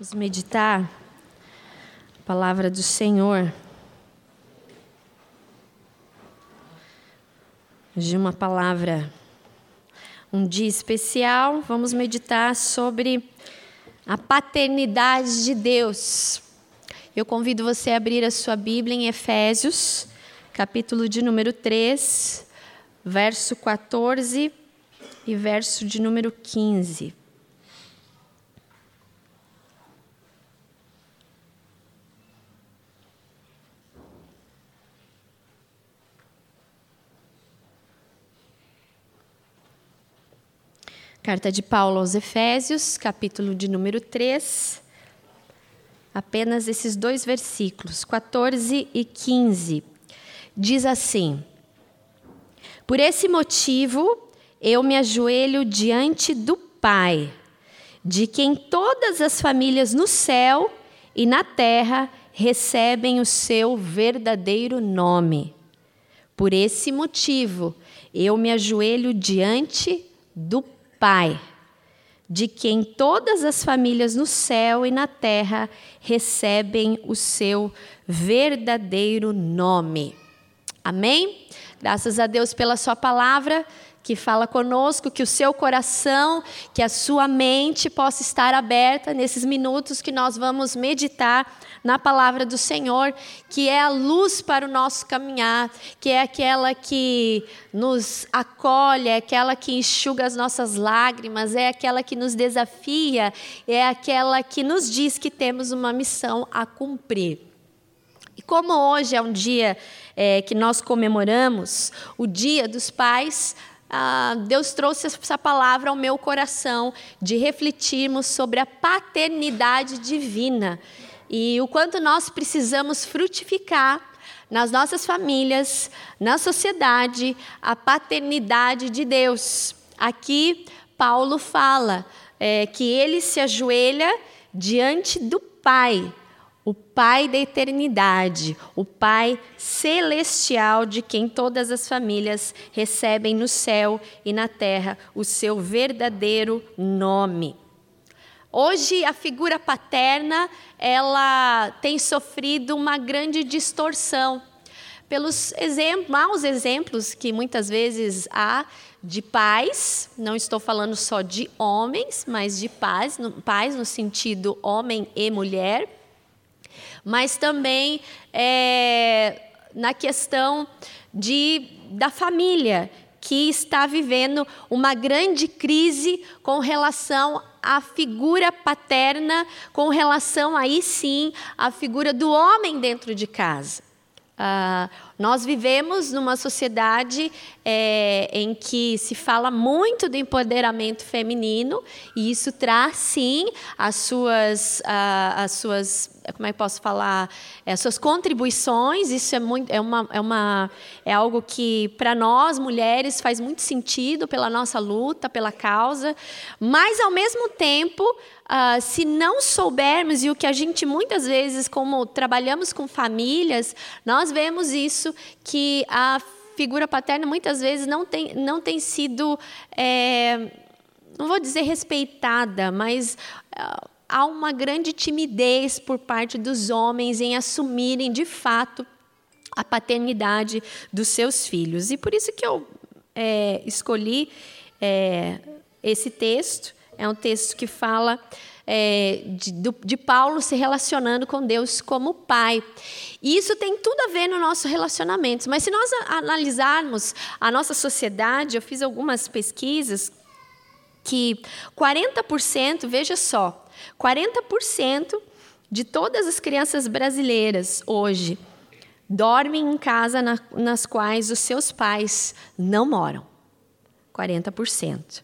Vamos meditar a palavra do Senhor. De uma palavra, um dia especial, vamos meditar sobre a paternidade de Deus. Eu convido você a abrir a sua Bíblia em Efésios, capítulo de número 3, verso 14 e verso de número 15. Carta de Paulo aos Efésios, capítulo de número 3. Apenas esses dois versículos, 14 e 15. Diz assim: Por esse motivo eu me ajoelho diante do Pai, de quem todas as famílias no céu e na terra recebem o seu verdadeiro nome. Por esse motivo eu me ajoelho diante do Pai Pai, de quem todas as famílias no céu e na terra recebem o seu verdadeiro nome. Amém? Graças a Deus pela Sua palavra que fala conosco, que o seu coração, que a sua mente possa estar aberta nesses minutos que nós vamos meditar na palavra do Senhor, que é a luz para o nosso caminhar, que é aquela que nos acolhe, é aquela que enxuga as nossas lágrimas, é aquela que nos desafia, é aquela que nos diz que temos uma missão a cumprir. E como hoje é um dia é, que nós comemoramos o Dia dos Pais, ah, Deus trouxe essa palavra ao meu coração de refletirmos sobre a paternidade divina e o quanto nós precisamos frutificar nas nossas famílias, na sociedade, a paternidade de Deus. Aqui, Paulo fala é, que ele se ajoelha diante do Pai o Pai da eternidade, o Pai celestial de quem todas as famílias recebem no céu e na terra o seu verdadeiro nome. Hoje a figura paterna, ela tem sofrido uma grande distorção. Pelos exemplos, maus exemplos que muitas vezes há de pais, não estou falando só de homens, mas de pais, no, pais no sentido homem e mulher, mas também é, na questão de, da família, que está vivendo uma grande crise com relação à figura paterna, com relação aí sim à figura do homem dentro de casa. Uh, nós vivemos numa sociedade é, em que se fala muito do empoderamento feminino e isso traz sim as suas, as suas como é que posso falar é, as suas contribuições. Isso é muito é uma é uma é algo que para nós mulheres faz muito sentido pela nossa luta pela causa. Mas ao mesmo tempo Uh, se não soubermos, e o que a gente muitas vezes, como trabalhamos com famílias, nós vemos isso, que a figura paterna muitas vezes não tem, não tem sido, é, não vou dizer respeitada, mas uh, há uma grande timidez por parte dos homens em assumirem de fato a paternidade dos seus filhos. E por isso que eu é, escolhi é, esse texto é um texto que fala é, de, de, Paulo se relacionando com Deus como pai. E isso tem tudo a ver no nosso relacionamento. Mas se nós analisarmos a nossa sociedade, eu fiz algumas pesquisas que 40%, veja só, 40% de todas as crianças brasileiras hoje dormem em casa na, nas quais os seus pais não moram. 40%.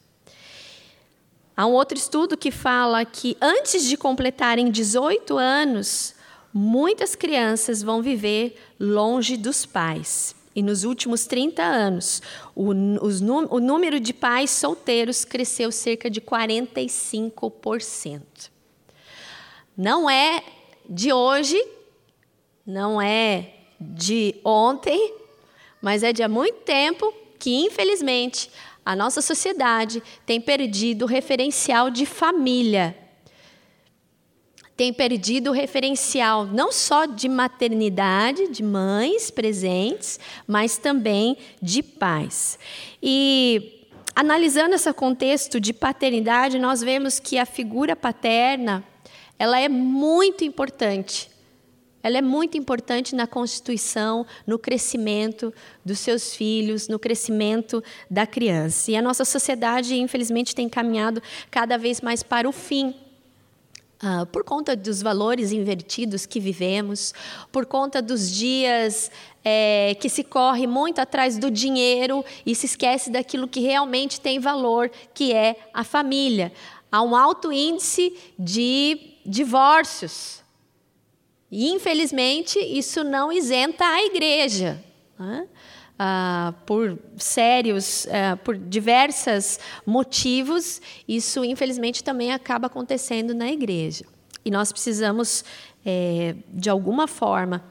Há um outro estudo que fala que antes de completarem 18 anos, muitas crianças vão viver longe dos pais. E nos últimos 30 anos, o, os, o número de pais solteiros cresceu cerca de 45%. Não é de hoje, não é de ontem, mas é de há muito tempo que, infelizmente, a nossa sociedade tem perdido o referencial de família. tem perdido o referencial não só de maternidade, de mães presentes, mas também de pais. E analisando esse contexto de paternidade, nós vemos que a figura paterna, ela é muito importante. Ela é muito importante na constituição, no crescimento dos seus filhos, no crescimento da criança. E a nossa sociedade, infelizmente, tem caminhado cada vez mais para o fim Uh, por conta dos valores invertidos que vivemos, por conta dos dias é, que se corre muito atrás do dinheiro e se esquece daquilo que realmente tem valor, que é a família. Há um alto índice de divórcios. E, infelizmente, isso não isenta a igreja. Né? ah, por sérios, ah, por diversos motivos, isso infelizmente também acaba acontecendo na igreja. E nós precisamos, é, de alguma forma,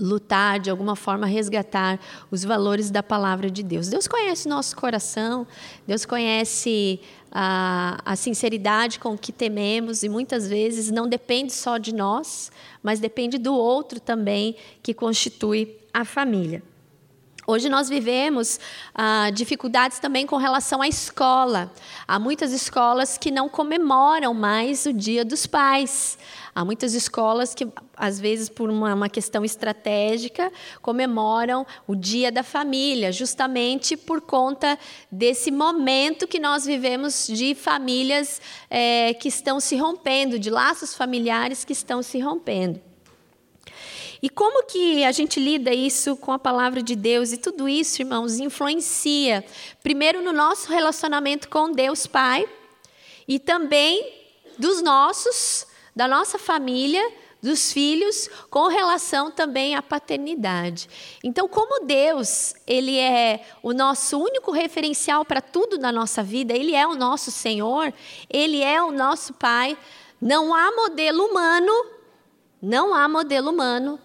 lutar, de alguma forma resgatar os valores da palavra de Deus. Deus conhece nosso coração, Deus conhece a, a, sinceridade com que tememos e muitas vezes não depende só de nós, mas depende do outro também que constitui a família. Hoje nós vivemos ah, dificuldades também com relação à escola. Há muitas escolas que não comemoram mais o Dia dos Pais. Há muitas escolas que, às vezes, por uma, uma questão estratégica, comemoram o Dia da Família, justamente por conta desse momento que nós vivemos de famílias é, que estão se rompendo, de laços familiares que estão se rompendo. E como que a gente lida isso com a palavra de Deus? E tudo isso, irmãos, influencia, primeiro, no nosso relacionamento com Deus Pai, e também dos nossos, da nossa família, dos filhos, com relação também à paternidade. Então, como Deus, ele é o nosso único referencial para tudo na nossa vida, ele é o nosso Senhor, ele é o nosso Pai, não há modelo humano, não há modelo humano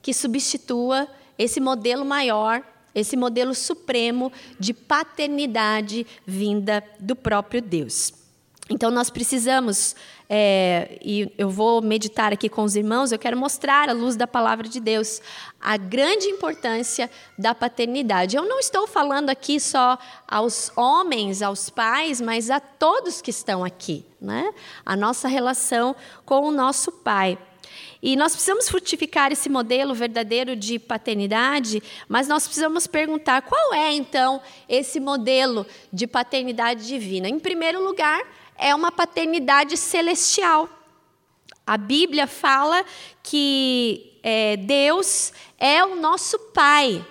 que substitua esse modelo maior, esse modelo supremo de paternidade vinda do próprio Deus. Então, nós precisamos, é, e eu vou meditar aqui com os irmãos, eu quero mostrar à luz da palavra de Deus a grande importância da paternidade. Eu não estou falando aqui só aos homens, aos pais, mas a todos que estão aqui. Né? A nossa relação com o nosso Pai. E nós precisamos frutificar esse modelo verdadeiro de paternidade, mas nós precisamos perguntar qual é então esse modelo de paternidade divina. Em primeiro lugar, é uma paternidade celestial. A Bíblia fala que é, Deus é o nosso Pai.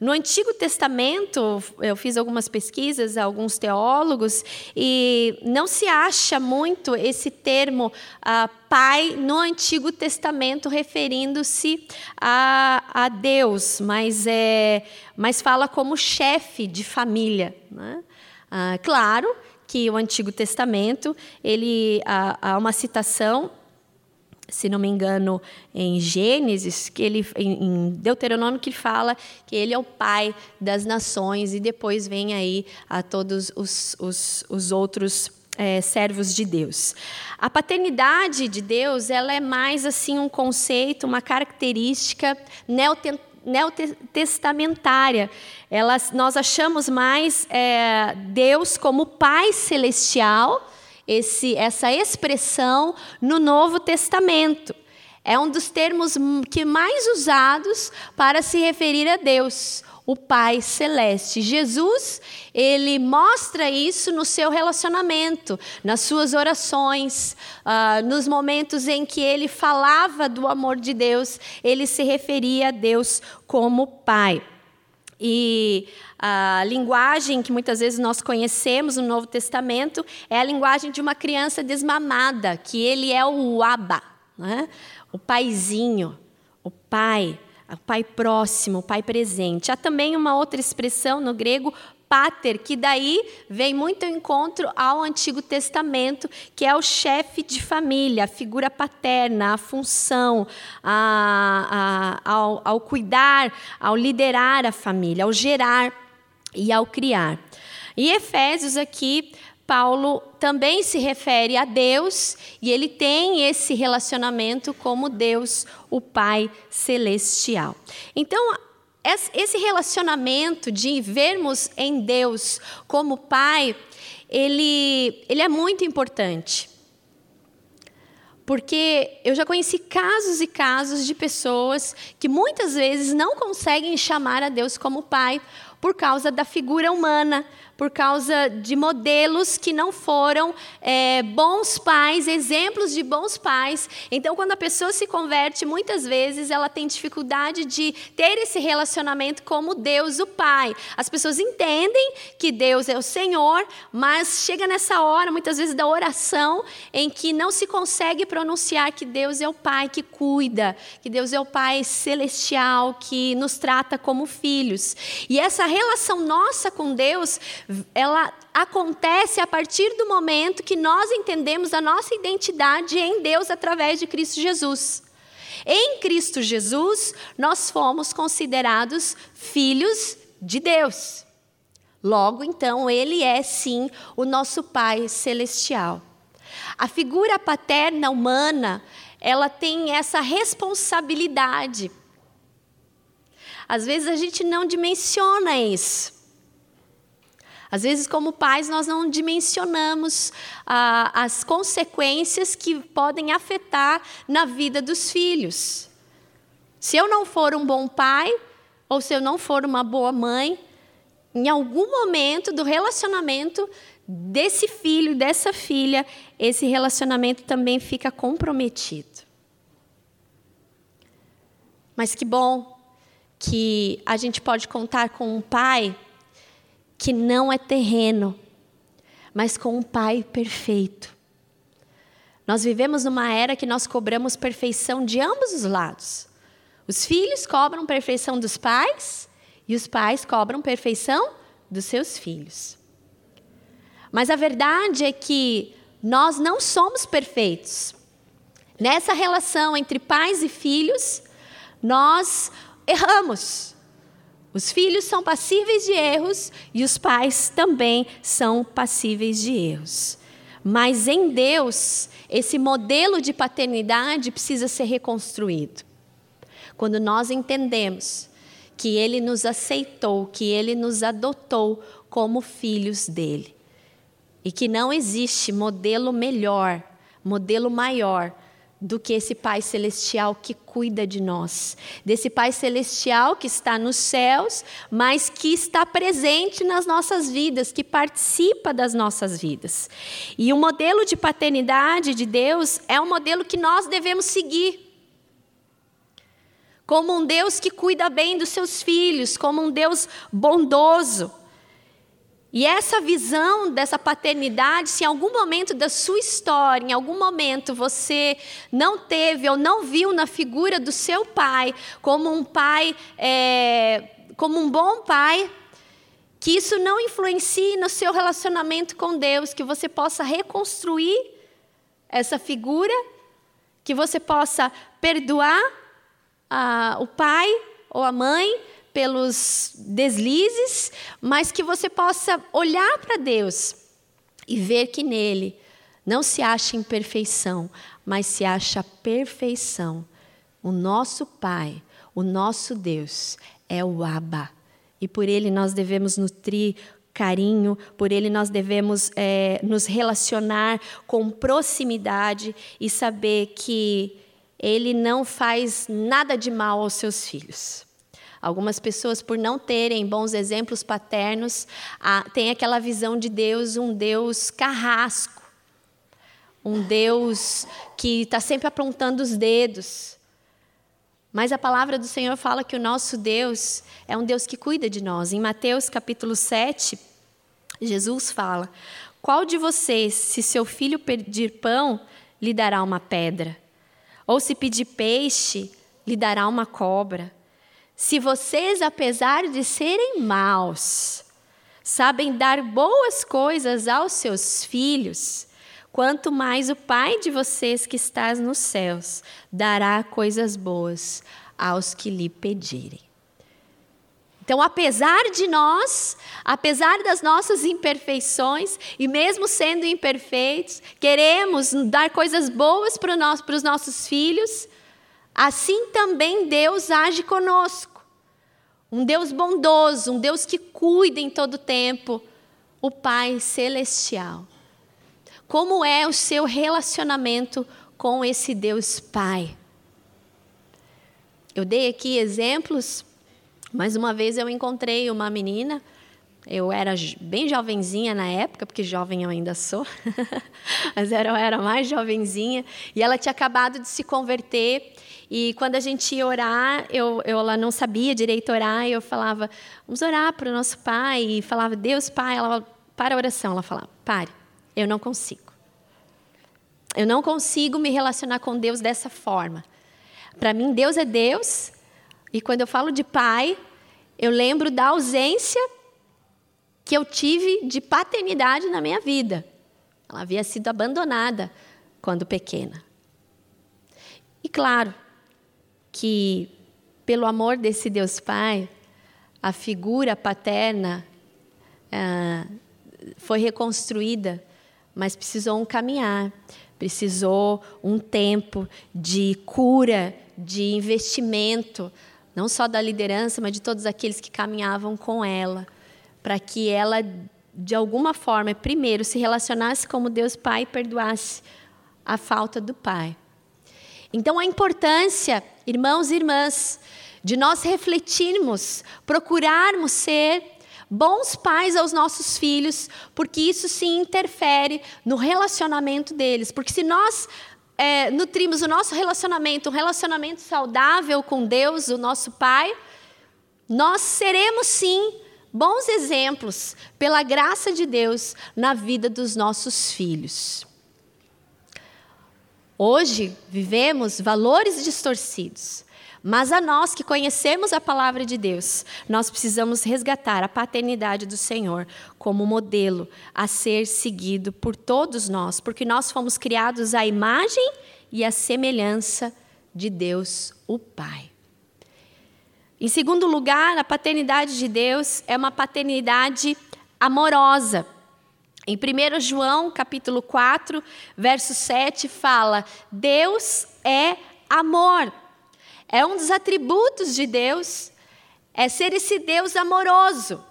No Antigo Testamento, eu fiz algumas pesquisas, alguns teólogos, e não se acha muito esse termo ah, pai no Antigo Testamento referindo-se a, a Deus, mas, é, mas fala como chefe de família. Né? Ah, claro que o Antigo Testamento ele há, há uma citação se não me engano, em Gênesis, que ele, em Deuteronômio, que fala que ele é o pai das nações, e depois vem aí a todos os, os, os outros é, servos de Deus. A paternidade de Deus ela é mais assim um conceito, uma característica neotestamentária. Ela, nós achamos mais é, Deus como Pai Celestial, esse, essa expressão no Novo Testamento. É um dos termos que mais usados para se referir a Deus, o Pai Celeste. Jesus, ele mostra isso no seu relacionamento, nas suas orações, uh, nos momentos em que ele falava do amor de Deus, ele se referia a Deus como Pai. E a linguagem que muitas vezes nós conhecemos no Novo Testamento é a linguagem de uma criança desmamada, que ele é o Abba, né? O paizinho, o pai, o pai próximo, o pai presente. Há também uma outra expressão no grego, pater, que daí vem muito ao encontro ao Antigo Testamento, que é o chefe de família, a figura paterna, a função, a, a, ao, ao cuidar, ao liderar a família, ao gerar e ao criar. E Efésios aqui Paulo também se refere a Deus e ele tem esse relacionamento como Deus, o Pai celestial. Então, esse relacionamento de vermos em Deus como Pai, ele, ele é muito importante. Porque eu já conheci casos e casos de pessoas que muitas vezes não conseguem chamar a Deus como Pai por causa da figura humana, por causa de modelos que não foram é, bons pais, exemplos de bons pais. Então, quando a pessoa se converte, muitas vezes ela tem dificuldade de ter esse relacionamento como Deus, o Pai. As pessoas entendem que Deus é o Senhor, mas chega nessa hora, muitas vezes, da oração, em que não se consegue pronunciar que Deus é o Pai que cuida, que Deus é o Pai celestial, que nos trata como filhos. E essa relação nossa com Deus ela acontece a partir do momento que nós entendemos a nossa identidade em Deus através de Cristo Jesus. Em Cristo Jesus, nós fomos considerados filhos de Deus. Logo, então, Ele é sim o nosso Pai celestial. A figura paterna humana, ela tem essa responsabilidade. Às vezes a gente não dimensiona isso. Às vezes, como pais, nós não dimensionamos ah, as consequências que podem afetar na vida dos filhos. Se eu não for um bom pai, ou se eu não for uma boa mãe, em algum momento do relacionamento desse filho, dessa filha, esse relacionamento também fica comprometido. Mas que bom que a gente pode contar com um pai que não é terreno, mas com um Pai perfeito. Nós vivemos numa era que nós cobramos perfeição de ambos os lados. Os filhos cobram perfeição dos pais e os pais cobram perfeição dos seus filhos. Mas a verdade é que nós não somos perfeitos. Nessa relação entre pais e filhos, nós erramos. Os filhos são passíveis de erros e os pais também são passíveis de erros. Mas em Deus, esse modelo de paternidade precisa ser reconstruído. Quando nós entendemos que Ele nos aceitou, que Ele nos adotou como filhos dele. E que não existe modelo melhor, modelo maior do que esse Pai Celestial que cuida de nós, desse Pai Celestial que está nos céus, mas que está presente nas nossas vidas, que participa das nossas vidas. E o modelo de paternidade de Deus é um modelo que nós devemos seguir. Como um Deus que cuida bem dos seus filhos, como um Deus bondoso. E essa visão dessa paternidade, se em algum momento da sua história, em algum momento você não teve ou não viu na figura do seu pai como um pai, é, como um bom pai, que isso não influencie no seu relacionamento com Deus, que você possa reconstruir essa figura, que você possa perdoar a, o pai ou a mãe pelos deslizes, mas que você possa olhar para Deus e ver que nele não se acha imperfeição, mas se acha perfeição. O nosso Pai, o nosso Deus é o Abba. E por ele nós devemos nutrir carinho, por ele nós devemos é, nos relacionar com proximidade e saber que ele não faz nada de mal aos seus filhos. Algumas pessoas, por não terem bons exemplos paternos, têm aquela visão de Deus, um Deus carrasco, um Deus que está sempre apontando os dedos. Mas a palavra do Senhor fala que o nosso Deus é um Deus que cuida de nós. Em Mateus capítulo 7, Jesus fala: Qual de vocês, se seu filho pedir pão, lhe dará uma pedra? Ou se pedir peixe, lhe dará uma cobra? Se vocês, apesar de serem maus, sabem dar boas coisas aos seus filhos, quanto mais o Pai de vocês que está nos céus dará coisas boas aos que lhe pedirem. Então, apesar de nós, apesar das nossas imperfeições, e mesmo sendo imperfeitos, queremos dar coisas boas para, nós, para os nossos filhos, assim também Deus age conosco. Um Deus bondoso, um Deus que cuida em todo tempo, o Pai Celestial. Como é o seu relacionamento com esse Deus Pai? Eu dei aqui exemplos mais uma vez eu encontrei uma menina, eu era bem jovenzinha na época, porque jovem eu ainda sou, mas eu era mais jovenzinha, e ela tinha acabado de se converter. E quando a gente ia orar, eu, eu, ela não sabia direito orar, e eu falava, vamos orar para o nosso pai. E falava, Deus, pai. Ela para a oração. Ela falava, pare, eu não consigo. Eu não consigo me relacionar com Deus dessa forma. Para mim, Deus é Deus, e quando eu falo de pai, eu lembro da ausência que eu tive de paternidade na minha vida. Ela havia sido abandonada quando pequena. E claro que, pelo amor desse Deus Pai, a figura paterna ah, foi reconstruída, mas precisou um caminhar, precisou um tempo de cura, de investimento, não só da liderança, mas de todos aqueles que caminhavam com ela, para que ela, de alguma forma, primeiro se relacionasse como Deus Pai e perdoasse a falta do Pai. Então, a importância, irmãos e irmãs, de nós refletirmos, procurarmos ser bons pais aos nossos filhos, porque isso sim interfere no relacionamento deles. Porque se nós é, nutrimos o nosso relacionamento, um relacionamento saudável com Deus, o nosso Pai, nós seremos sim bons exemplos, pela graça de Deus, na vida dos nossos filhos. Hoje vivemos valores distorcidos. Mas a nós que conhecemos a palavra de Deus, nós precisamos resgatar a paternidade do Senhor como modelo a ser seguido por todos nós, porque nós fomos criados à imagem e à semelhança de Deus, o Pai. Em segundo lugar, a paternidade de Deus é uma paternidade amorosa. Em 1 João, capítulo 4, verso 7, fala: Deus é amor. É um dos atributos de Deus, é ser esse Deus amoroso,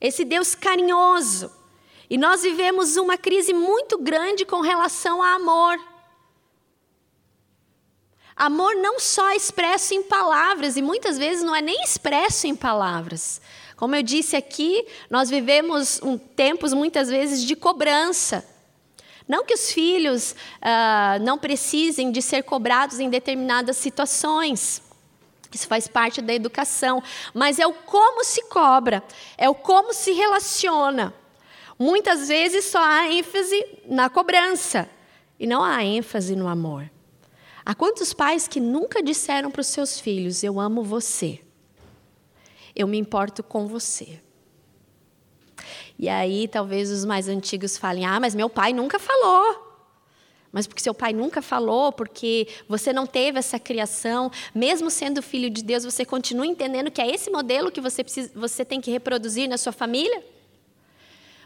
esse Deus carinhoso. E nós vivemos uma crise muito grande com relação a amor. Amor não só expresso em palavras, e muitas vezes não é nem expresso em palavras. Como eu disse aqui, nós vivemos um, tempos muitas vezes de cobrança. Não que os filhos ah, não precisem de ser cobrados em determinadas situações. Isso faz parte da educação, mas é o como se cobra, é o como se relaciona. Muitas vezes só há ênfase na cobrança e não há ênfase no amor. Há quantos pais que nunca disseram para os seus filhos: Eu amo você, eu me importo com você? E aí talvez os mais antigos falem: ah, mas meu pai nunca falou. Mas porque seu pai nunca falou, porque você não teve essa criação, mesmo sendo filho de Deus, você continua entendendo que é esse modelo que você, precisa, você tem que reproduzir na sua família?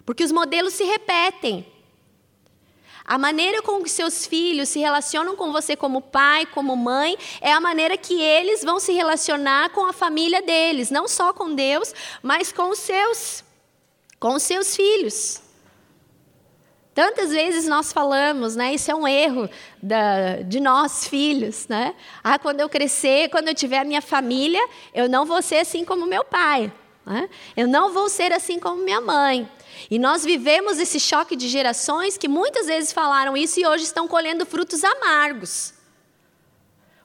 Porque os modelos se repetem. A maneira com que seus filhos se relacionam com você como pai, como mãe, é a maneira que eles vão se relacionar com a família deles, não só com Deus, mas com os seus com os seus filhos. Tantas vezes nós falamos, né? Isso é um erro da, de nós, filhos, né? Ah, quando eu crescer, quando eu tiver a minha família, eu não vou ser assim como meu pai. Né? Eu não vou ser assim como minha mãe. E nós vivemos esse choque de gerações que muitas vezes falaram isso e hoje estão colhendo frutos amargos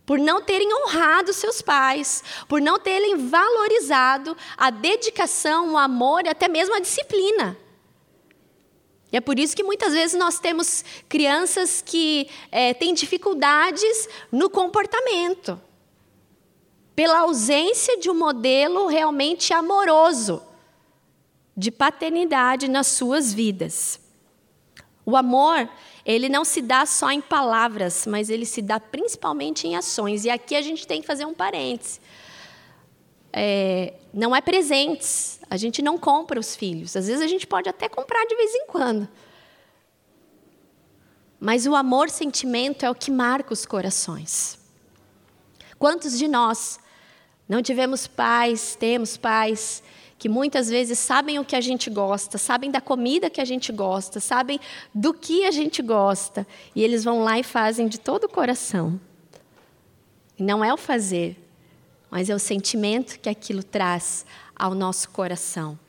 por não terem honrado seus pais, por não terem valorizado a dedicação, o amor e até mesmo a disciplina. E é por isso que muitas vezes nós temos crianças que é, têm dificuldades no comportamento, pela ausência de um modelo realmente amoroso de paternidade nas suas vidas. O amor ele não se dá só em palavras, mas ele se dá principalmente em ações. E aqui a gente tem que fazer um parêntese. é, não é presentes. A gente não compra os filhos. Às vezes a gente pode até comprar de vez em quando. Mas o amor, sentimento, é o que marca os corações. Quantos de nós não tivemos pais, temos pais, que muitas vezes sabem o que a gente gosta, sabem da comida que a gente gosta, sabem do que a gente gosta, e eles vão lá e fazem de todo o coração. E não é o fazer, mas é o sentimento que aquilo traz ao nosso coração.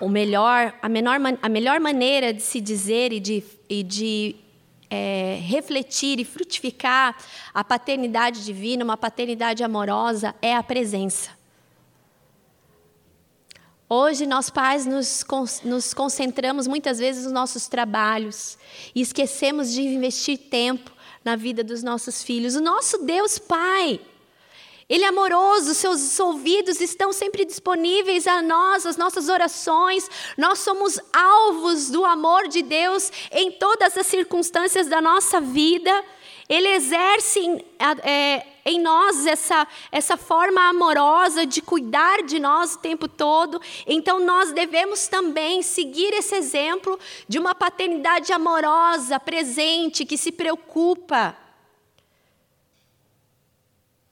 O melhor, a, menor, a melhor maneira de se dizer e de, e de é, refletir e frutificar a paternidade divina, uma paternidade amorosa, é a presença. Hoje, nós pais nos, nos concentramos muitas vezes nos nossos trabalhos e esquecemos de investir tempo na vida dos nossos filhos. O nosso Deus Pai ele é amoroso, seus ouvidos estão sempre disponíveis a nós, as nossas orações. Nós somos alvos do amor de Deus em todas as circunstâncias da nossa vida. Ele exerce é, em nós essa, essa forma amorosa de cuidar de nós o tempo todo. Então, nós devemos também seguir esse exemplo de uma paternidade amorosa, presente, que se preocupa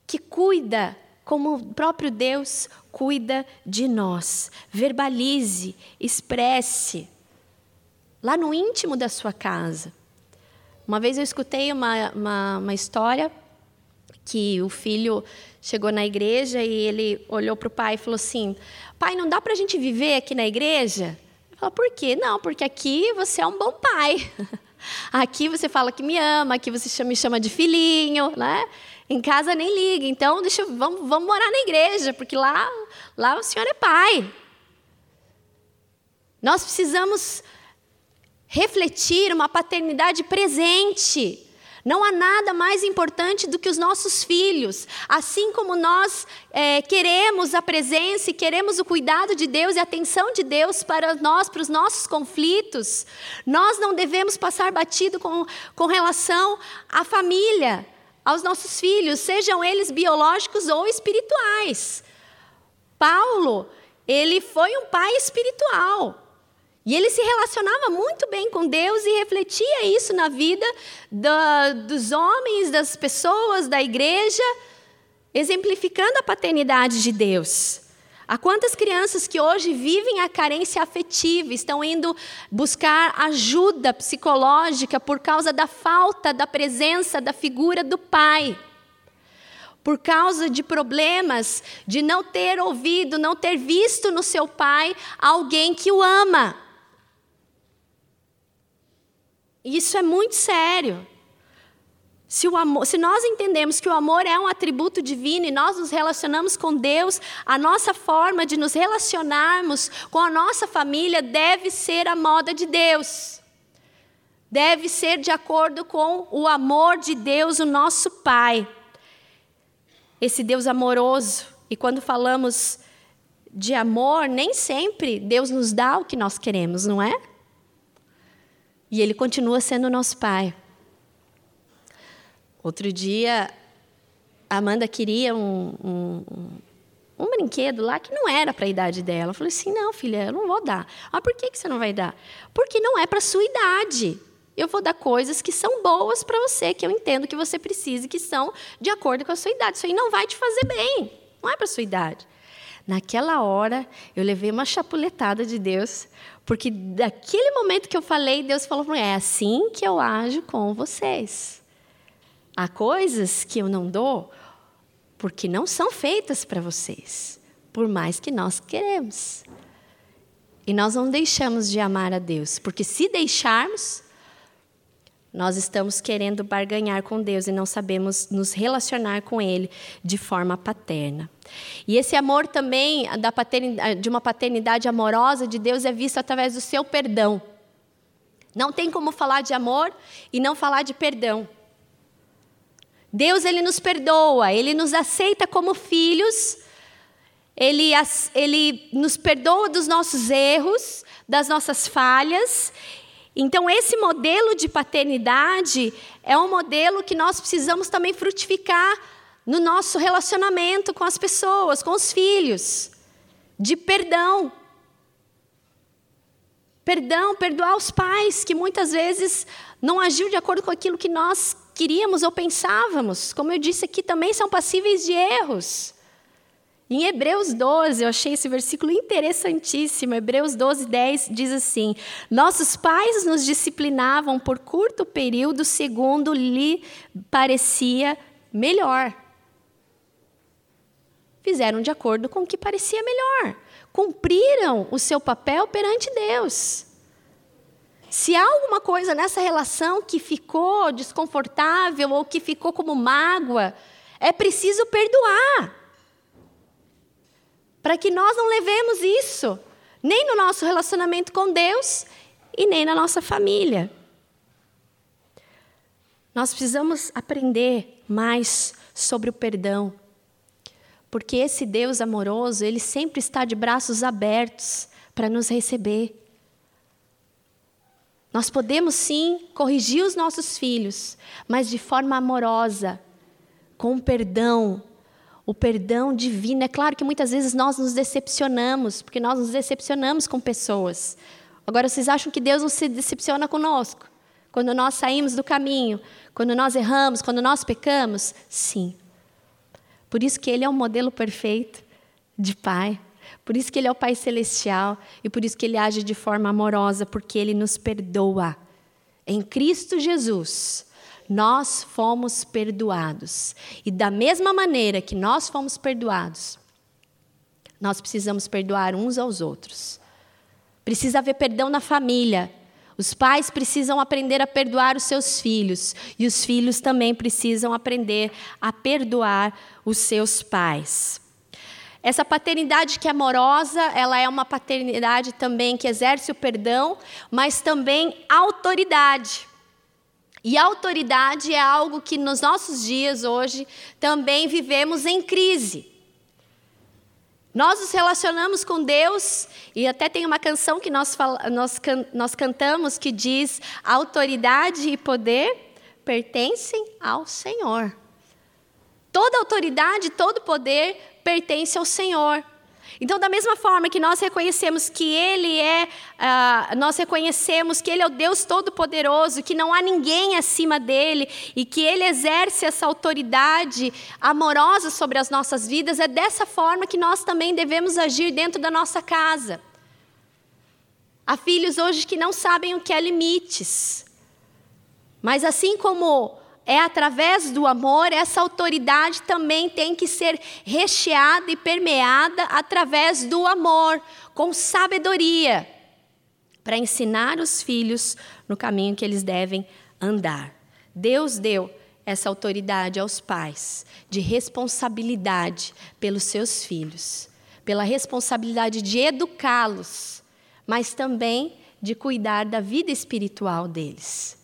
que cuida como o próprio Deus cuida de nós. Verbalize, expresse, lá no íntimo da sua casa. Uma vez eu escutei uma, uma, uma história que o filho chegou na igreja e ele olhou para o pai e falou assim: Pai, não dá para a gente viver aqui na igreja? Ele falou: Por quê? Não, porque aqui você é um bom pai. Aqui você fala que me ama, aqui você me chama de filhinho, né? Em casa nem liga. Então, deixa, vamos, vamos morar na igreja, porque lá, lá o Senhor é pai. Nós precisamos refletir uma paternidade presente. Não há nada mais importante do que os nossos filhos. Assim como nós é, queremos a presença e queremos o cuidado de Deus e a atenção de Deus para nós, para os nossos conflitos, nós não devemos passar batido com, com relação à família aos nossos filhos, sejam eles biológicos ou espirituais. Paulo, ele foi um pai espiritual. E ele se relacionava muito bem com Deus e refletia isso na vida da, dos homens, das pessoas, da igreja, exemplificando a paternidade de Deus. Há quantas crianças que hoje vivem a carência afetiva, estão indo buscar ajuda psicológica por causa da falta da presença da figura do pai? Por causa de problemas de não ter ouvido, não ter visto no seu pai alguém que o ama. Isso é muito sério. Se, amor, se, nós entendemos que o amor é um atributo divino e nós nos relacionamos com Deus, a nossa forma de nos relacionarmos com a nossa família deve ser a moda de Deus. Deve ser de acordo com o amor de Deus, o nosso Pai. Esse Deus amoroso. E quando falamos de amor, nem sempre Deus nos dá o que nós queremos, não é? E Ele continua sendo nosso Pai. Outro dia, a Amanda queria um, um, um brinquedo lá que não era para a idade dela. Eu falei assim: não, filha, eu não vou dar. Ah, por que, que você não vai dar? Porque não é para a sua idade. Eu vou dar coisas que são boas para você, que eu entendo que você precisa, que são de acordo com a sua idade. Isso aí não vai te fazer bem. Não é para a sua idade. Naquela hora, eu levei uma chapuletada de Deus, porque daquele momento que eu falei, Deus falou para mim: é assim que eu ajo com vocês. Há coisas que eu não dou porque não são feitas para vocês, por mais que nós queremos. E nós não deixamos de amar a Deus, porque se deixarmos, nós estamos querendo barganhar com Deus e não sabemos nos relacionar com Ele de forma paterna. E esse amor também da de uma paternidade amorosa de Deus é visto através do seu perdão. Não tem como falar de amor e não falar de perdão. Deus ele nos perdoa, ele nos aceita como filhos, ele, ele nos perdoa dos nossos erros, das nossas falhas. Então, esse modelo de paternidade é um modelo que nós precisamos também frutificar no nosso relacionamento com as pessoas, com os filhos, de perdão. Perdão, perdoar os pais que muitas vezes não agiu de acordo com aquilo que nós queríamos ou pensávamos. Como eu disse aqui, também são passíveis de erros. Em Hebreus 12, eu achei esse versículo interessantíssimo. Hebreus 12, 10 diz assim: Nossos pais nos disciplinavam por curto período, segundo lhe parecia melhor. Fizeram de acordo com o que parecia melhor. Cumpriram o seu papel perante Deus. Se há alguma coisa nessa relação que ficou desconfortável ou que ficou como mágoa, é preciso perdoar para que nós não levemos isso nem no nosso relacionamento com Deus e nem na nossa família. Nós precisamos aprender mais sobre o perdão. Porque esse Deus amoroso, ele sempre está de braços abertos para nos receber. Nós podemos sim corrigir os nossos filhos, mas de forma amorosa, com perdão, o perdão divino. É claro que muitas vezes nós nos decepcionamos, porque nós nos decepcionamos com pessoas. Agora, vocês acham que Deus não se decepciona conosco? Quando nós saímos do caminho, quando nós erramos, quando nós pecamos? Sim. Por isso que Ele é o modelo perfeito de Pai. Por isso que Ele é o Pai Celestial. E por isso que Ele age de forma amorosa, porque Ele nos perdoa. Em Cristo Jesus, nós fomos perdoados. E da mesma maneira que nós fomos perdoados, nós precisamos perdoar uns aos outros. Precisa haver perdão na família. Os pais precisam aprender a perdoar os seus filhos. E os filhos também precisam aprender a perdoar os seus pais. Essa paternidade que é amorosa, ela é uma paternidade também que exerce o perdão, mas também autoridade. E autoridade é algo que nos nossos dias hoje também vivemos em crise. Nós nos relacionamos com Deus, e até tem uma canção que nós, nós, nós cantamos que diz: autoridade e poder pertencem ao Senhor. Toda autoridade, todo poder pertence ao Senhor. Então, da mesma forma que nós reconhecemos que Ele é, uh, nós reconhecemos que Ele é o Deus Todo-Poderoso, que não há ninguém acima dele e que Ele exerce essa autoridade amorosa sobre as nossas vidas, é dessa forma que nós também devemos agir dentro da nossa casa. Há filhos hoje que não sabem o que é limites, mas assim como é através do amor, essa autoridade também tem que ser recheada e permeada através do amor, com sabedoria, para ensinar os filhos no caminho que eles devem andar. Deus deu essa autoridade aos pais de responsabilidade pelos seus filhos, pela responsabilidade de educá-los, mas também de cuidar da vida espiritual deles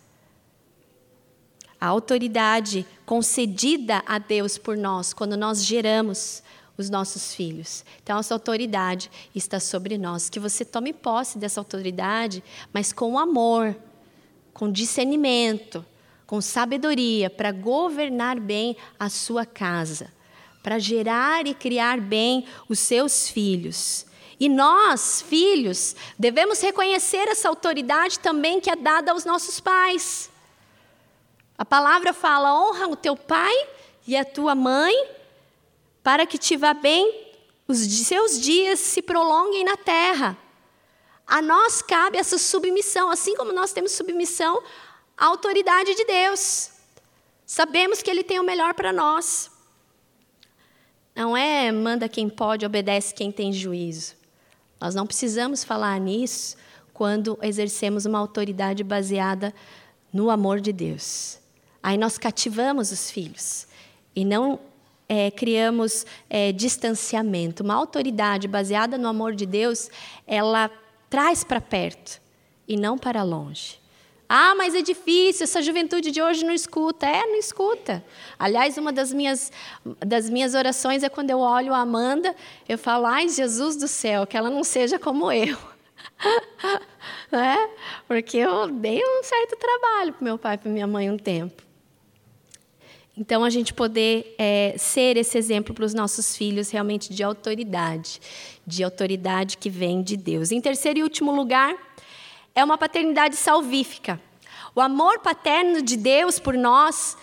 a autoridade concedida a Deus por nós quando nós geramos os nossos filhos. Então, essa autoridade está sobre nós. Que você tome posse dessa autoridade, mas com amor, com discernimento, com sabedoria, para governar bem a sua casa, para gerar e criar bem os seus filhos. E nós, filhos, devemos reconhecer essa autoridade também que é dada aos nossos pais. A palavra fala: honra o teu pai e a tua mãe, para que te vá bem, os seus dias se prolonguem na terra. A nós cabe essa submissão, assim como nós temos submissão à autoridade de Deus. Sabemos que Ele tem o melhor para nós. Não é manda quem pode, obedece quem tem juízo. Nós não precisamos falar nisso quando exercemos uma autoridade baseada no amor de Deus. Aí nós cativamos os filhos e não é, criamos é, distanciamento. Uma autoridade baseada no amor de Deus, ela traz para perto e não para longe. Ah, mas é difícil, essa juventude de hoje não escuta. É, não escuta. Aliás, uma das minhas, das minhas orações é quando eu olho a Amanda, eu falo, ai, Jesus do céu, que ela não seja como eu. né? Porque eu dei um certo trabalho para meu pai e para minha mãe um tempo. Então, a gente poder é, ser esse exemplo para os nossos filhos realmente de autoridade, de autoridade que vem de Deus. Em terceiro e último lugar, é uma paternidade salvífica. O amor paterno de Deus por nós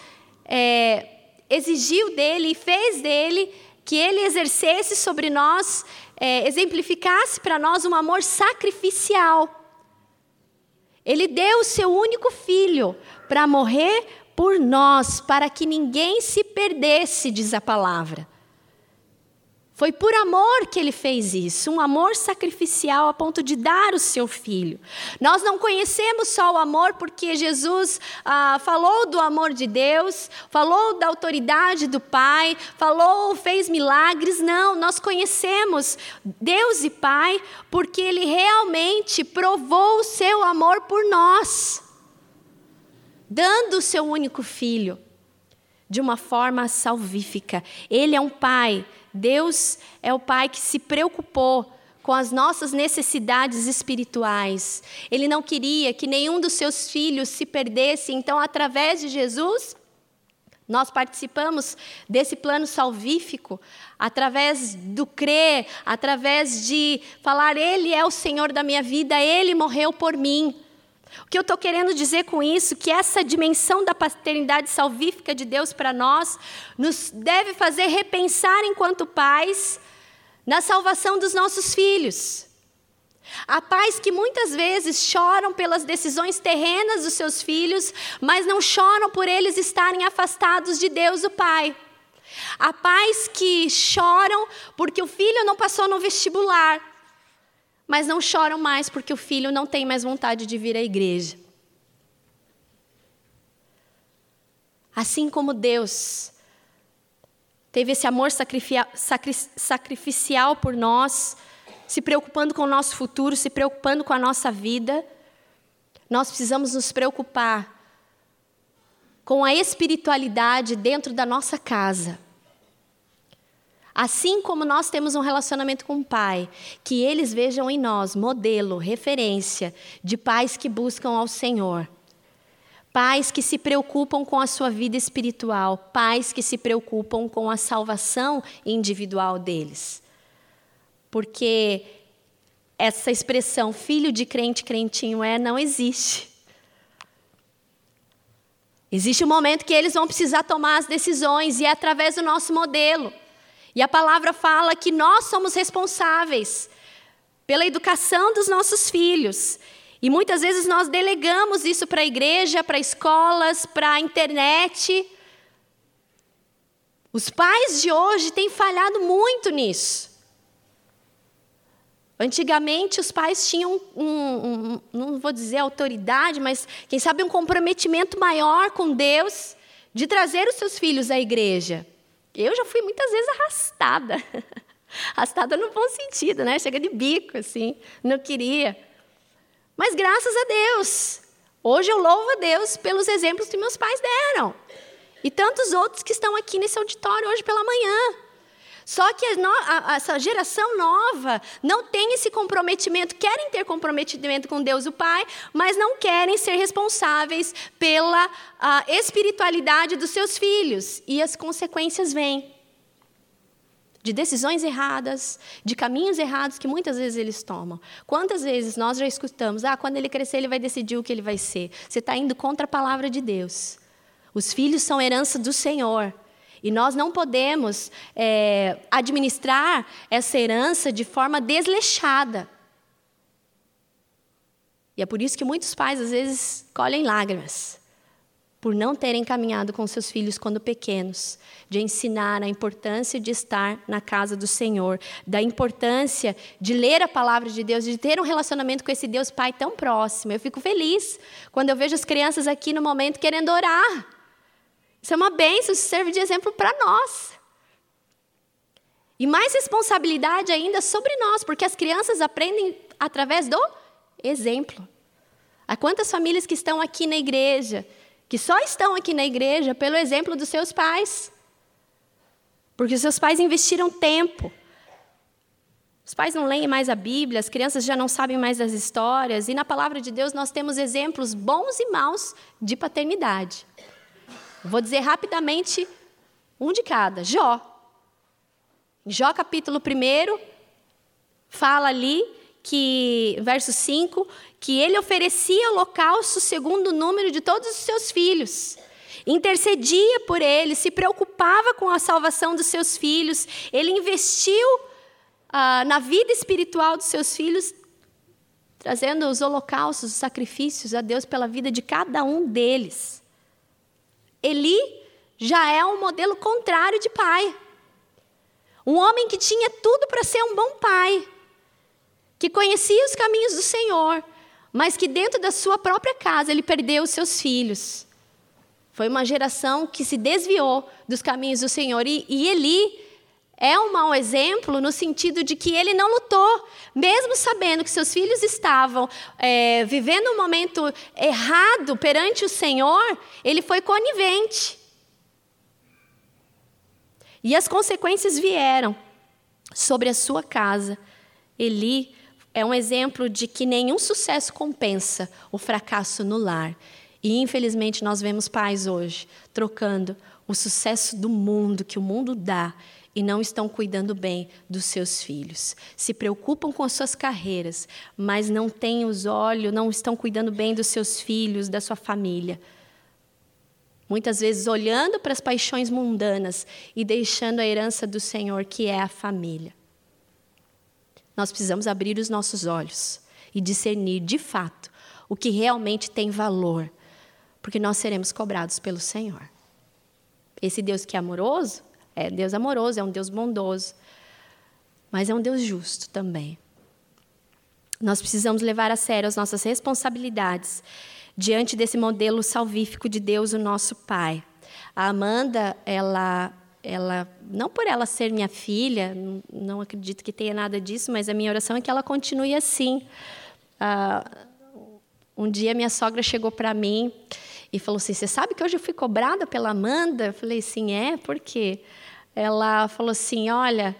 é, exigiu dele e fez dele que ele exercesse sobre nós, é, exemplificasse para nós um amor sacrificial. Ele deu o seu único filho para morrer por nós, para que ninguém se perdesse, diz a palavra. Foi por amor que ele fez isso, um amor sacrificial a ponto de dar o seu filho. Nós não conhecemos só o amor porque Jesus ah, falou do amor de Deus, falou da autoridade do Pai, falou, fez milagres. Não, nós conhecemos Deus e Pai porque ele realmente provou o seu amor por nós dando o seu único filho de uma forma salvífica. Ele é um pai, Deus é o pai que se preocupou com as nossas necessidades espirituais. Ele não queria que nenhum dos seus filhos se perdesse, então, através de Jesus, nós participamos desse plano salvífico, através do crer, através de falar: Ele é o Senhor da minha vida, Ele morreu por mim. O que eu estou querendo dizer com isso? Que essa dimensão da paternidade salvífica de Deus para nós nos deve fazer repensar, enquanto pais, na salvação dos nossos filhos. Há pais que muitas vezes choram pelas decisões terrenas dos seus filhos, mas não choram por eles estarem afastados de Deus, o Pai. Há pais que choram porque o filho não passou no vestibular, mas não choram mais porque o filho não tem mais vontade de vir à igreja. Assim como Deus teve esse amor sacrificial por nós, se preocupando com o nosso futuro, se preocupando com a nossa vida, nós precisamos nos preocupar com a espiritualidade dentro da nossa casa. Assim como nós temos um relacionamento com o Pai, que eles vejam em nós modelo, referência de pais que buscam ao Senhor. Pais que se preocupam com a sua vida espiritual, pais que se preocupam com a salvação individual deles. Porque essa expressão filho de crente, crentinho é, não existe. Existe um momento que eles vão precisar tomar as decisões e é através do nosso modelo. E a palavra fala que nós somos responsáveis pela educação dos nossos filhos. E muitas vezes nós delegamos isso para a igreja, para escolas, para a internet. Os pais de hoje têm falhado muito nisso. Antigamente, os pais tinham, um, um, não vou dizer autoridade, mas quem sabe um comprometimento maior com Deus de trazer os seus filhos à igreja. Eu já fui muitas vezes arrastada. arrastada no bom sentido, né? Chega de bico, assim. Não queria. Mas graças a Deus. Hoje eu louvo a Deus pelos exemplos que meus pais deram. E tantos outros que estão aqui nesse auditório hoje pela manhã. Só que essa geração nova não tem esse comprometimento, querem ter comprometimento com Deus o Pai, mas não querem ser responsáveis pela espiritualidade dos seus filhos. E as consequências vêm de decisões erradas, de caminhos errados que muitas vezes eles tomam. Quantas vezes nós já escutamos, ah, quando ele crescer ele vai decidir o que ele vai ser. Você está indo contra a palavra de Deus. Os filhos são herança do Senhor. E nós não podemos é, administrar essa herança de forma desleixada. E é por isso que muitos pais, às vezes, colhem lágrimas, por não terem caminhado com seus filhos quando pequenos, de ensinar a importância de estar na casa do Senhor, da importância de ler a palavra de Deus, de ter um relacionamento com esse Deus Pai tão próximo. Eu fico feliz quando eu vejo as crianças aqui no momento querendo orar. Isso é uma bênção, isso serve de exemplo para nós. E mais responsabilidade ainda sobre nós, porque as crianças aprendem através do exemplo. Há quantas famílias que estão aqui na igreja, que só estão aqui na igreja pelo exemplo dos seus pais? Porque os seus pais investiram tempo. Os pais não leem mais a Bíblia, as crianças já não sabem mais das histórias, e na palavra de Deus nós temos exemplos bons e maus de paternidade. Vou dizer rapidamente um de cada. Jó. Jó capítulo 1 fala ali que, verso 5, que ele oferecia holocausto segundo o número de todos os seus filhos. Intercedia por eles, se preocupava com a salvação dos seus filhos, ele investiu ah, na vida espiritual dos seus filhos, trazendo os holocaustos, os sacrifícios a Deus pela vida de cada um deles. Eli já é um modelo contrário de pai. Um homem que tinha tudo para ser um bom pai, que conhecia os caminhos do Senhor, mas que dentro da sua própria casa ele perdeu os seus filhos. Foi uma geração que se desviou dos caminhos do Senhor. E, e Eli é um mau exemplo no sentido de que ele não lutou, mesmo sabendo que seus filhos estavam é, vivendo um momento errado perante o Senhor, ele foi conivente. E as consequências vieram sobre a sua casa. Eli é um exemplo de que nenhum sucesso compensa o fracasso no lar. E infelizmente nós vemos pais hoje trocando o sucesso do mundo que o mundo dá e não estão cuidando bem dos seus filhos. Se preocupam com as suas carreiras, mas não têm os olhos, não estão cuidando bem dos seus filhos, da sua família. Muitas vezes olhando para as paixões mundanas e deixando a herança do Senhor, que é a família. Nós precisamos abrir os nossos olhos e discernir de fato o que realmente tem valor, porque nós seremos cobrados pelo Senhor. Esse Deus que é amoroso, é Deus amoroso, é um Deus bondoso, mas é um Deus justo também. Nós precisamos levar a sério as nossas responsabilidades diante desse modelo salvífico de Deus, o nosso Pai. A Amanda, ela ela, não por ela ser minha filha, não, acredito que tenha nada disso, mas a minha oração é que ela continue assim. Ah, um dia minha sogra chegou para mim e falou assim: Você sabe que hoje eu fui cobrada pela Amanda? Eu falei: Sim, é, por quê? Ela falou assim: Olha,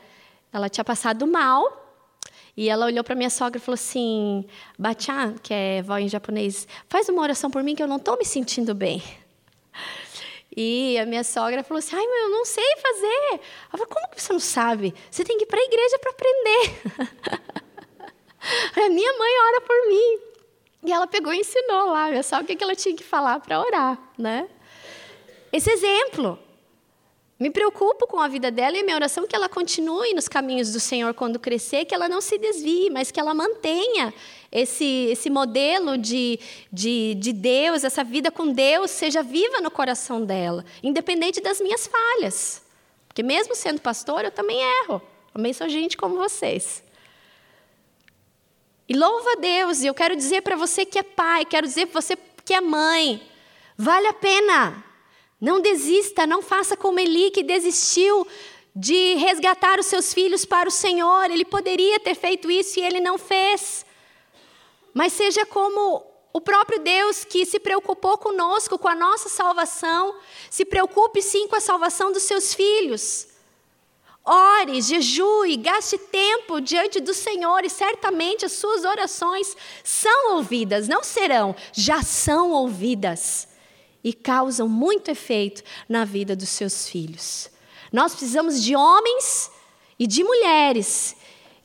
ela tinha passado mal. E ela olhou para minha sogra e falou assim: Bachan, que é vó em japonês, faz uma oração por mim que eu não estou me sentindo bem. E a minha sogra falou assim: ai, mas eu não sei fazer. Eu falei: como que você não sabe? Você tem que ir para a igreja para aprender. a minha mãe ora por mim. E ela pegou e ensinou lá, só o que ela tinha que falar para orar, né? Esse exemplo. Me preocupo com a vida dela e minha oração é que ela continue nos caminhos do Senhor quando crescer, que ela não se desvie, mas que ela mantenha esse, esse modelo de, de, de Deus, essa vida com Deus, seja viva no coração dela, independente das minhas falhas. Porque mesmo sendo pastor, eu também erro. Também sou gente como vocês. E louva a Deus, e eu quero dizer para você que é pai, quero dizer para você que é mãe, vale a pena. Não desista, não faça como Eli, que desistiu de resgatar os seus filhos para o Senhor. Ele poderia ter feito isso e ele não fez. Mas seja como o próprio Deus que se preocupou conosco, com a nossa salvação, se preocupe sim com a salvação dos seus filhos. Ore, jejue, gaste tempo diante do Senhor e certamente as suas orações são ouvidas, não serão, já são ouvidas e causam muito efeito na vida dos seus filhos. Nós precisamos de homens e de mulheres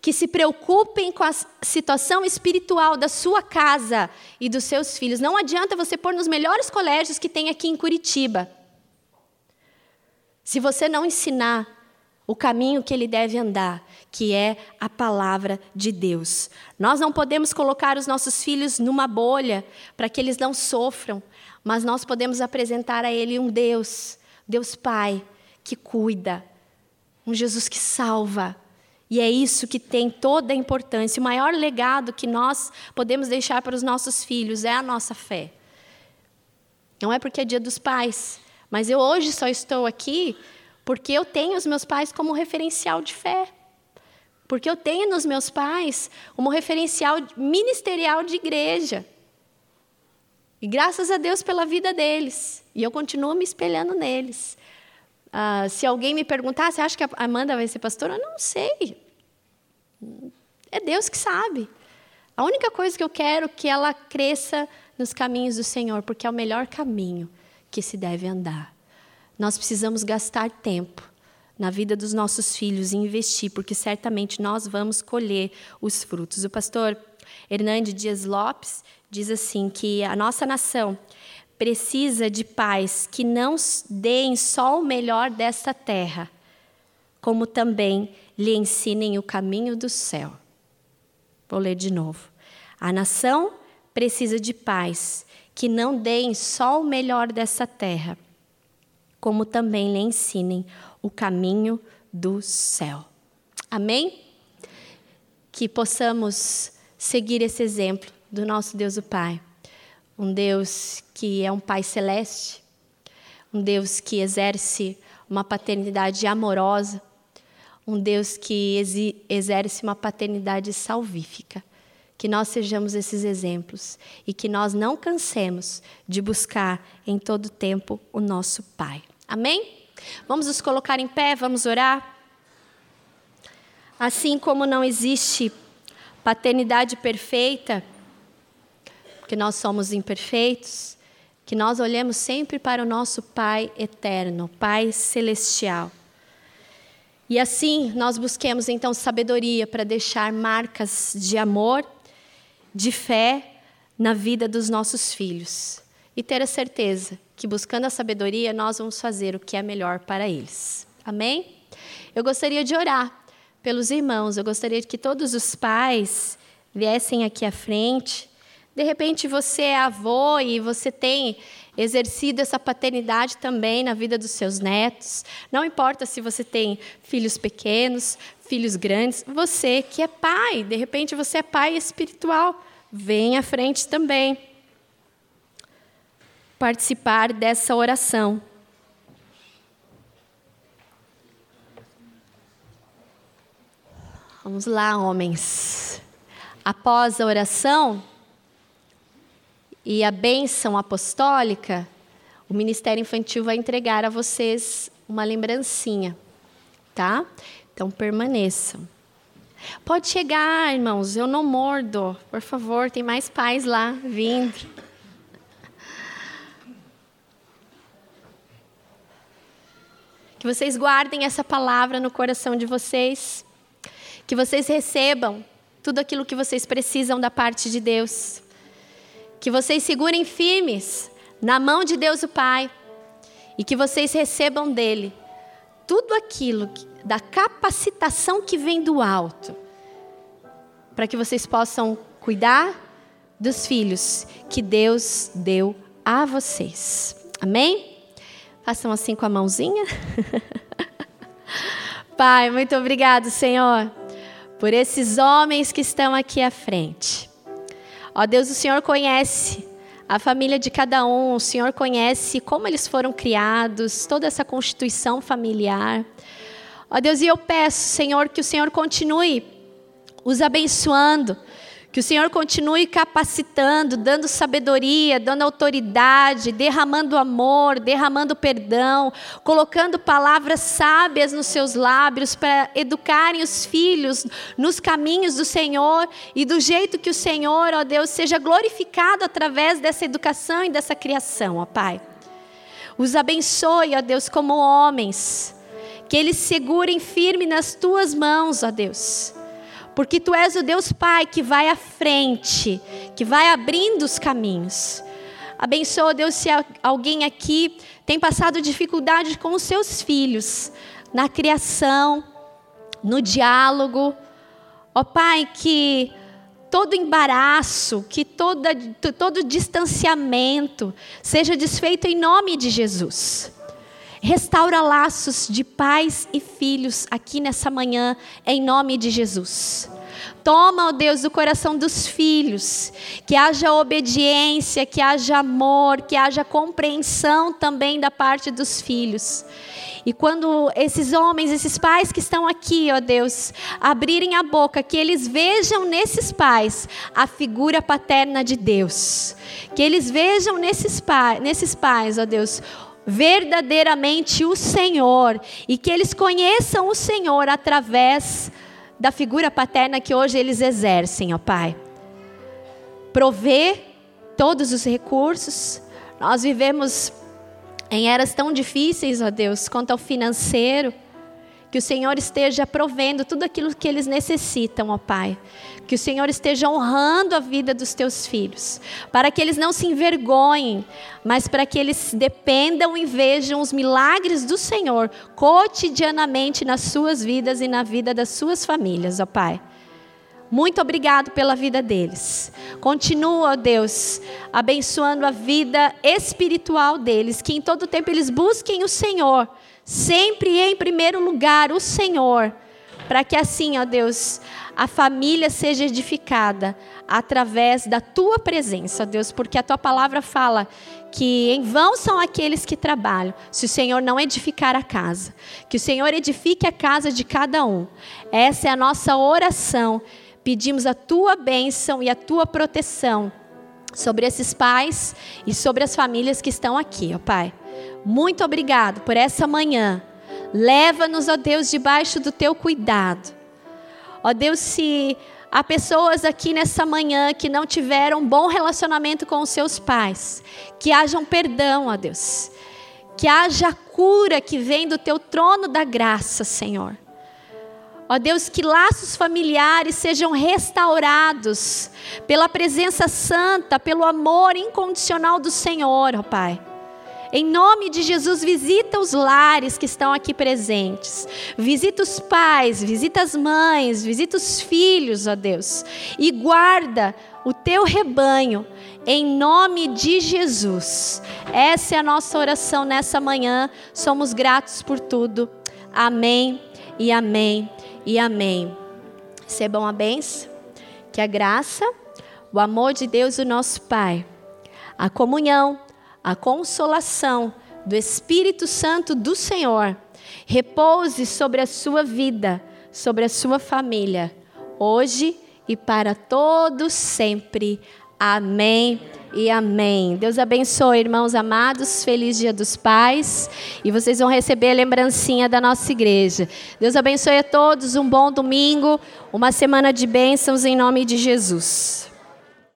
que se preocupem com a situação espiritual da sua casa e dos seus filhos. Não adianta você pôr nos melhores colégios que tem aqui em Curitiba. Se você não ensinar o caminho que ele deve andar, que é a palavra de Deus. Nós não podemos colocar os nossos filhos numa bolha para que eles não sofram, mas nós podemos apresentar a Ele um Deus, Deus Pai, que cuida, um Jesus que salva. E é isso que tem toda a importância. O maior legado que nós podemos deixar para os nossos filhos é a nossa fé. Não é porque é dia dos pais, mas eu hoje só estou aqui porque eu tenho os meus pais como referencial de fé. Porque eu tenho nos meus pais como referencial ministerial de igreja. E graças a Deus pela vida deles. E eu continuo me espelhando neles. Ah, se alguém me perguntar, você acha que a Amanda vai ser pastora? Eu não sei. É Deus que sabe. A única coisa que eu quero é que ela cresça nos caminhos do Senhor, porque é o melhor caminho que se deve andar. nós precisamos gastar tempo na vida dos nossos filhos e investir, porque certamente nós vamos colher os frutos. O pastor Hernande Dias Lopes diz assim que a nossa nação precisa de pais que não deem só o melhor desta terra, como também lhe ensinem o caminho do céu. Vou ler de novo. A nação precisa de pais que não deem só o melhor dessa terra, como também lhe ensinem o caminho do céu. Amém? Que possamos seguir esse exemplo do nosso Deus o Pai. Um Deus que é um Pai celeste, um Deus que exerce uma paternidade amorosa, um Deus que exerce uma paternidade salvífica. Que nós sejamos esses exemplos e que nós não cansemos de buscar em todo tempo o nosso Pai. Amém? Vamos nos colocar em pé, vamos orar. Assim como não existe paternidade perfeita, porque nós somos imperfeitos, que nós olhemos sempre para o nosso Pai eterno, Pai celestial. E assim nós busquemos então sabedoria para deixar marcas de amor, de fé na vida dos nossos filhos. E ter a certeza que buscando a sabedoria nós vamos fazer o que é melhor para eles. Amém? Eu gostaria de orar pelos irmãos, eu gostaria que todos os pais viessem aqui à frente. De repente você é avô e você tem exercido essa paternidade também na vida dos seus netos. Não importa se você tem filhos pequenos, filhos grandes, você que é pai, de repente você é pai espiritual, vem à frente também. Participar dessa oração. Vamos lá, homens. Após a oração, e a bênção apostólica, o Ministério Infantil vai entregar a vocês uma lembrancinha, tá? Então permaneçam. Pode chegar, irmãos, eu não mordo. Por favor, tem mais pais lá vindo. Que vocês guardem essa palavra no coração de vocês. Que vocês recebam tudo aquilo que vocês precisam da parte de Deus que vocês segurem firmes na mão de Deus o Pai e que vocês recebam dele tudo aquilo que, da capacitação que vem do alto, para que vocês possam cuidar dos filhos que Deus deu a vocês. Amém? Façam assim com a mãozinha. Pai, muito obrigado, Senhor, por esses homens que estão aqui à frente. Ó Deus, o Senhor conhece a família de cada um, o Senhor conhece como eles foram criados, toda essa constituição familiar. Ó Deus, e eu peço, Senhor, que o Senhor continue os abençoando, que o Senhor continue capacitando, dando sabedoria, dando autoridade, derramando amor, derramando perdão, colocando palavras sábias nos seus lábios para educarem os filhos nos caminhos do Senhor e do jeito que o Senhor, ó Deus, seja glorificado através dessa educação e dessa criação, ó Pai. Os abençoe, ó Deus, como homens, que eles segurem firme nas tuas mãos, ó Deus porque tu és o Deus Pai que vai à frente, que vai abrindo os caminhos. Abençoa, Deus, se alguém aqui tem passado dificuldade com os seus filhos, na criação, no diálogo. Ó Pai, que todo embaraço, que todo distanciamento seja desfeito em nome de Jesus. Restaura laços de pais e filhos aqui nessa manhã, em nome de Jesus. Toma, ó Deus, o coração dos filhos, que haja obediência, que haja amor, que haja compreensão também da parte dos filhos. E quando esses homens, esses pais que estão aqui, ó Deus, abrirem a boca, que eles vejam nesses pais a figura paterna de Deus. Que eles vejam nesses, nesses pais, ó Deus, verdadeiramente o Senhor e que eles conheçam o Senhor através da figura paterna que hoje eles exercem, ó Pai. Prover todos os recursos. Nós vivemos em eras tão difíceis, ó Deus, quanto ao financeiro, que o Senhor esteja provendo tudo aquilo que eles necessitam, ó Pai. Que o Senhor esteja honrando a vida dos teus filhos, para que eles não se envergonhem, mas para que eles dependam e vejam os milagres do Senhor cotidianamente nas suas vidas e na vida das suas famílias, ó Pai. Muito obrigado pela vida deles. Continua, ó Deus, abençoando a vida espiritual deles, que em todo tempo eles busquem o Senhor, sempre em primeiro lugar o Senhor, para que assim, ó Deus, a família seja edificada através da tua presença, ó Deus, porque a tua palavra fala que em vão são aqueles que trabalham, se o Senhor não edificar a casa. Que o Senhor edifique a casa de cada um. Essa é a nossa oração pedimos a tua bênção e a tua proteção sobre esses pais e sobre as famílias que estão aqui, ó Pai. Muito obrigado por essa manhã. Leva-nos, ó Deus, debaixo do teu cuidado. Ó Deus, se há pessoas aqui nessa manhã que não tiveram um bom relacionamento com os seus pais, que hajam perdão, ó Deus. Que haja cura que vem do teu trono da graça, Senhor. Ó Deus, que laços familiares sejam restaurados pela presença santa, pelo amor incondicional do Senhor, ó Pai. Em nome de Jesus, visita os lares que estão aqui presentes. Visita os pais, visita as mães, visita os filhos, ó Deus. E guarda o teu rebanho, em nome de Jesus. Essa é a nossa oração nessa manhã. Somos gratos por tudo. Amém e amém e amém. Recebam a benção, que a graça, o amor de Deus, o nosso Pai, a comunhão, a consolação do Espírito Santo do Senhor repouse sobre a sua vida, sobre a sua família, hoje e para todos sempre. Amém e amém. Deus abençoe, irmãos amados. Feliz Dia dos Pais. E vocês vão receber a lembrancinha da nossa igreja. Deus abençoe a todos. Um bom domingo, uma semana de bênçãos em nome de Jesus.